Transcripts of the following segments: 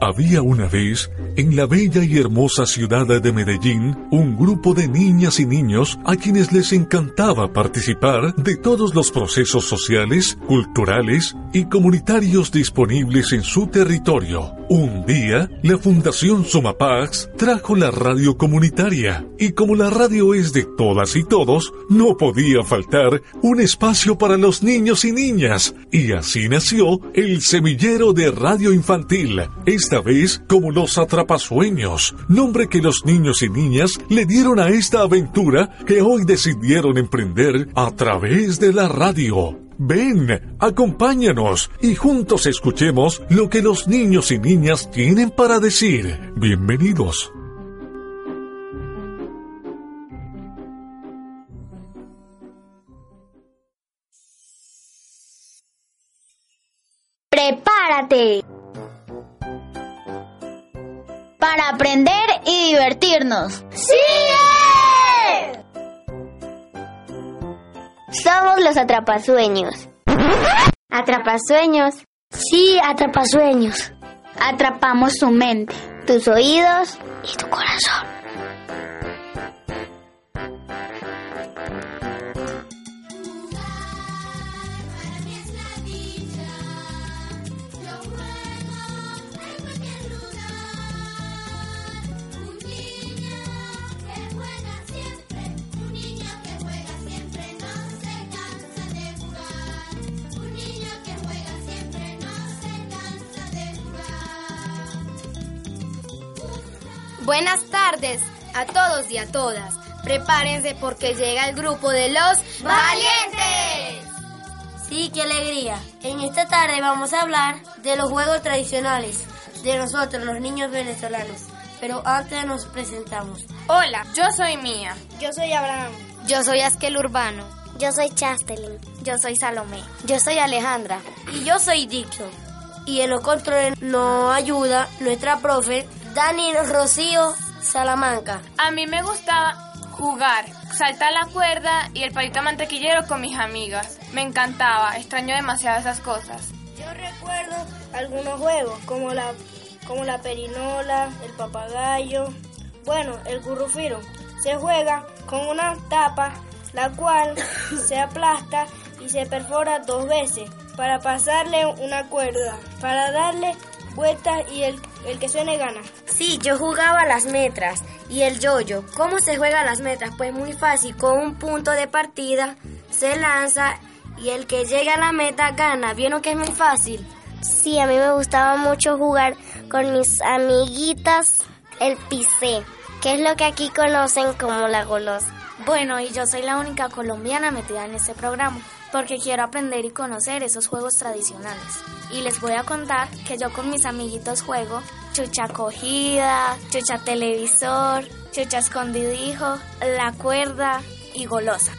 Había una vez, en la bella y hermosa ciudad de Medellín, un grupo de niñas y niños a quienes les encantaba participar de todos los procesos sociales, culturales y comunitarios disponibles en su territorio. Un día, la Fundación Sumapax trajo la radio comunitaria y como la radio es de todas y todos, no podía faltar un espacio para los niños y niñas y así nació el semillero de radio infantil esta vez como los Atrapasueños, nombre que los niños y niñas le dieron a esta aventura que hoy decidieron emprender a través de la radio. Ven, acompáñanos y juntos escuchemos lo que los niños y niñas tienen para decir. Bienvenidos. Prepárate para aprender y divertirnos. ¡Sigue! Somos los atrapasueños. Atrapasueños. Sí, atrapasueños. Atrapamos tu mente, tus oídos y tu corazón. Buenas tardes a todos y a todas. Prepárense porque llega el grupo de los valientes. Sí, qué alegría. En esta tarde vamos a hablar de los juegos tradicionales de nosotros, los niños venezolanos. Pero antes nos presentamos. Hola, yo soy Mía. Yo soy Abraham. Yo soy Askel Urbano. Yo soy Chastelin. Yo soy Salomé. Yo soy Alejandra. Y yo soy Dixon. Y en los controles nos ayuda nuestra profe Dani Rocío Salamanca. A mí me gustaba jugar, saltar la cuerda y el palito mantequillero con mis amigas. Me encantaba, extraño demasiado esas cosas. Yo recuerdo algunos juegos como la, como la perinola, el papagayo, bueno, el currufiro. Se juega con una tapa la cual se aplasta y se perfora dos veces para pasarle una cuerda, para darle vueltas y el, el que suene gana. Sí, yo jugaba las metras y el yoyo. ¿Cómo se juega las metras? Pues muy fácil, con un punto de partida se lanza y el que llega a la meta gana. ¿Vieron que es muy fácil? Sí, a mí me gustaba mucho jugar con mis amiguitas el pisé, que es lo que aquí conocen como la golosa. Bueno, y yo soy la única colombiana metida en este programa, porque quiero aprender y conocer esos juegos tradicionales. Y les voy a contar que yo con mis amiguitos juego chucha cogida, chucha televisor, chucha escondidijo, la cuerda y golosa.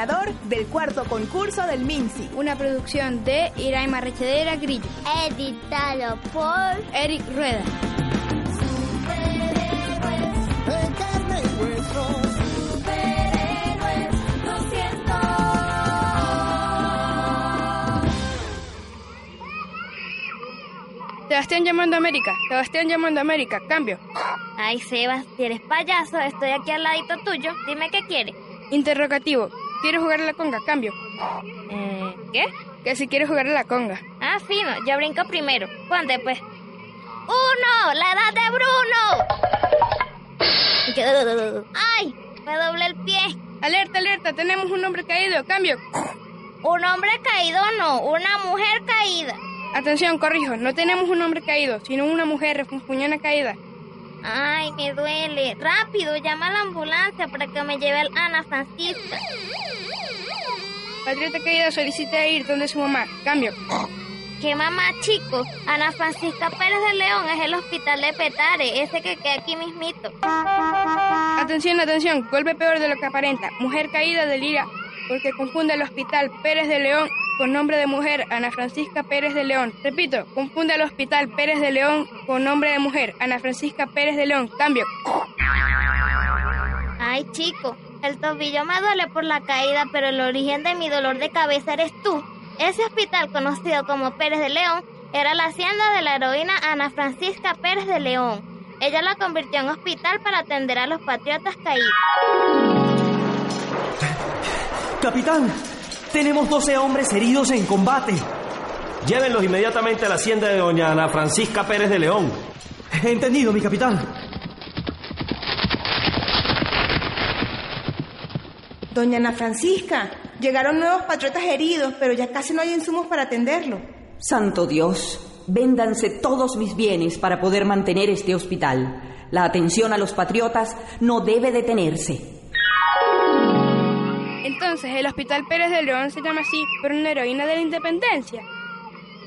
Ganador del cuarto concurso del MINSI. Una producción de Iraima Rechedera Grillo. Editado por Eric Rueda. Sebastián llamando a América. Sebastián llamando a América. Cambio. Ay, Sebas, si eres payaso, estoy aquí al ladito tuyo. Dime qué quieres. Interrogativo. ¿Quieres jugar a la conga? Cambio. Eh, ¿Qué? Que si quieres jugar a la conga. Ah, fino, yo brinco primero. Ponte, pues. ¡Uno! ¡La edad de Bruno! ¡Ay! Me doblé el pie. Alerta, alerta, tenemos un hombre caído. Cambio. Un hombre caído no, una mujer caída. Atención, corrijo, no tenemos un hombre caído, sino una mujer refunfuñona caída. Ay, me duele. Rápido, llama a la ambulancia para que me lleve al Ana Francisca. Patriota caída solicita ir donde su mamá. Cambio. ¿Qué mamá, chico? Ana Francisca Pérez de León es el hospital de Petare, ese que queda aquí mismito. Atención, atención, golpe peor de lo que aparenta. Mujer caída delira porque confunde el hospital Pérez de León con nombre de mujer Ana Francisca Pérez de León. Repito, confunde el hospital Pérez de León con nombre de mujer Ana Francisca Pérez de León. Cambio. Ay, chico, el tobillo me duele por la caída, pero el origen de mi dolor de cabeza eres tú. Ese hospital conocido como Pérez de León era la hacienda de la heroína Ana Francisca Pérez de León. Ella la convirtió en hospital para atender a los patriotas caídos. Capitán, tenemos 12 hombres heridos en combate. Llévenlos inmediatamente a la hacienda de doña Ana Francisca Pérez de León. Entendido, mi capitán. Doña Ana Francisca, llegaron nuevos patriotas heridos, pero ya casi no hay insumos para atenderlo. Santo Dios, véndanse todos mis bienes para poder mantener este hospital. La atención a los patriotas no debe detenerse. Entonces, el Hospital Pérez de León se llama así por una heroína de la independencia.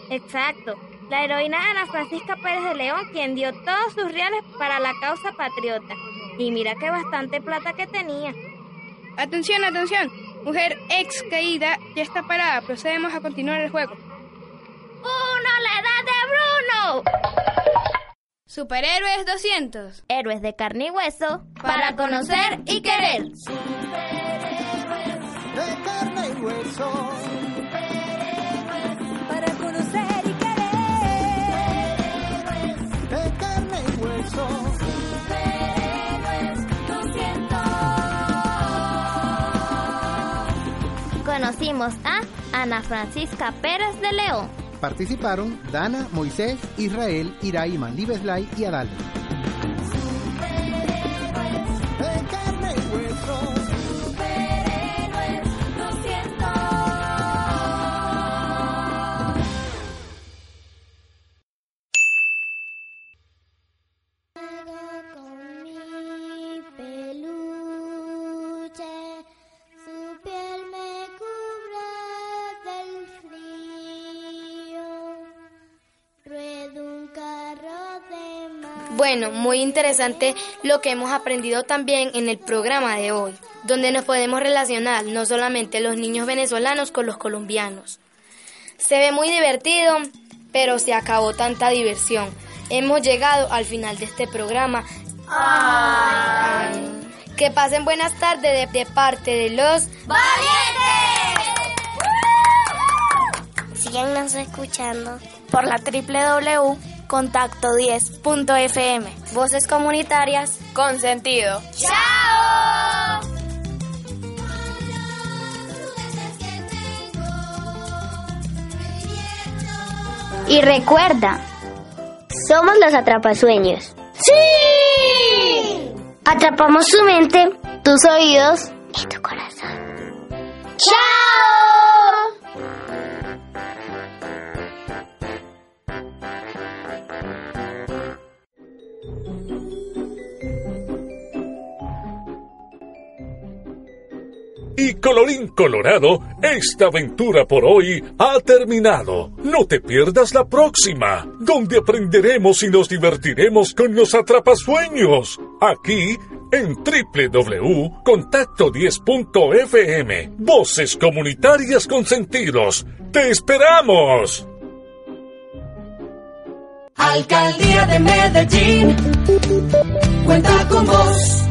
Exacto. La heroína Ana Francisca Pérez de León, quien dio todos sus reales para la causa patriota. Y mira que bastante plata que tenía. Atención, atención. Mujer ex caída ya está parada. Procedemos a continuar el juego. ¡Uno, la edad de Bruno! Superhéroes 200. Héroes de carne y hueso para conocer y querer. de carne y hueso. Conocimos a Ana Francisca Pérez de León. Participaron Dana, Moisés, Israel, Irai, Mandibeslay y Adal. Bueno, muy interesante lo que hemos aprendido también en el programa de hoy, donde nos podemos relacionar no solamente los niños venezolanos con los colombianos. Se ve muy divertido, pero se acabó tanta diversión. Hemos llegado al final de este programa. Ay. Que pasen buenas tardes de, de parte de los ¡Valientes! Síganos escuchando. Por la www.contacto10.fm. voces comunitarias Con sentido. ¡Chao! Y recuerda, somos los atrapasueños. ¡Sí! Atrapamos su mente, tus oídos y tu corazón. ¡Chao! Y colorín colorado, esta aventura por hoy ha terminado. No te pierdas la próxima, donde aprenderemos y nos divertiremos con los atrapasueños. Aquí en www.contacto10.fm. Voces comunitarias con sentidos. ¡Te esperamos! Alcaldía de Medellín. Cuenta con vos.